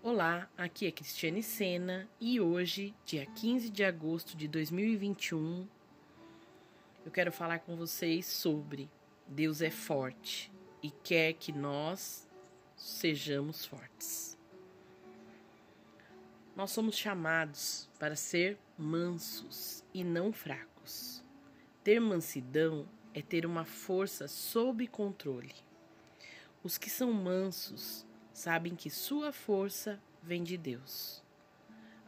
Olá, aqui é Cristiane Sena e hoje, dia 15 de agosto de 2021, eu quero falar com vocês sobre Deus é forte e quer que nós sejamos fortes. Nós somos chamados para ser mansos e não fracos. Ter mansidão é ter uma força sob controle. Os que são mansos sabem que sua força vem de Deus.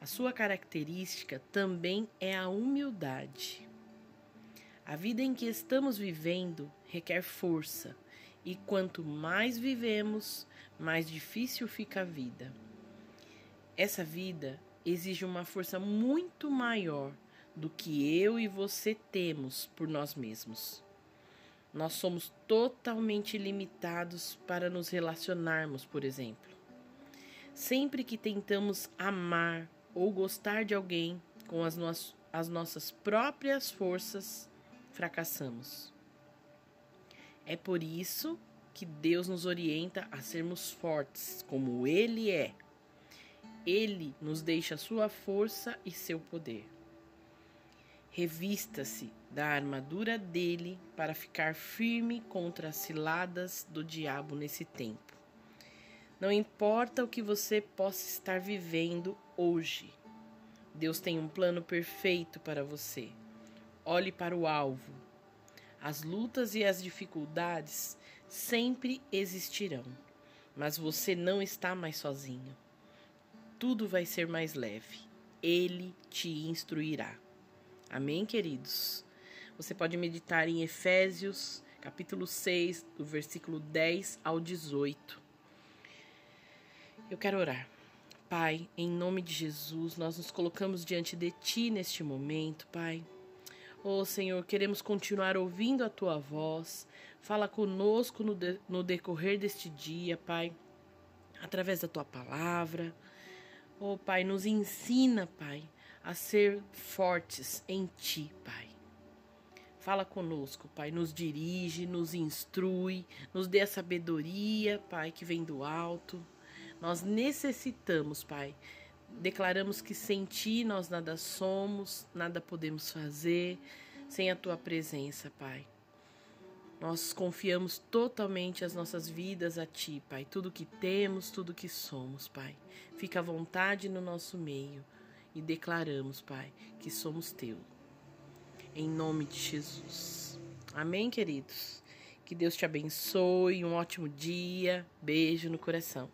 A sua característica também é a humildade. A vida em que estamos vivendo requer força, e quanto mais vivemos, mais difícil fica a vida. Essa vida exige uma força muito maior do que eu e você temos por nós mesmos. Nós somos totalmente limitados para nos relacionarmos, por exemplo. Sempre que tentamos amar ou gostar de alguém com as, no as nossas próprias forças, fracassamos. É por isso que Deus nos orienta a sermos fortes, como Ele é. Ele nos deixa sua força e seu poder. Revista-se da armadura dele para ficar firme contra as ciladas do diabo nesse tempo. Não importa o que você possa estar vivendo hoje, Deus tem um plano perfeito para você. Olhe para o alvo. As lutas e as dificuldades sempre existirão, mas você não está mais sozinho. Tudo vai ser mais leve. Ele te instruirá. Amém, queridos? Você pode meditar em Efésios, capítulo 6, do versículo 10 ao 18. Eu quero orar. Pai, em nome de Jesus, nós nos colocamos diante de Ti neste momento, Pai. Oh Senhor, queremos continuar ouvindo a Tua voz. Fala conosco no, de, no decorrer deste dia, Pai, através da Tua palavra. Oh Pai, nos ensina, Pai, a ser fortes em Ti, Pai. Fala conosco, Pai, nos dirige, nos instrui, nos dê a sabedoria, Pai, que vem do alto. Nós necessitamos, Pai. Declaramos que sem Ti nós nada somos, nada podemos fazer, sem a Tua presença, Pai. Nós confiamos totalmente as nossas vidas a Ti, Pai. Tudo que temos, tudo que somos, Pai. Fica à vontade no nosso meio e declaramos, Pai, que somos teu. Em nome de Jesus. Amém, queridos? Que Deus te abençoe, um ótimo dia. Beijo no coração.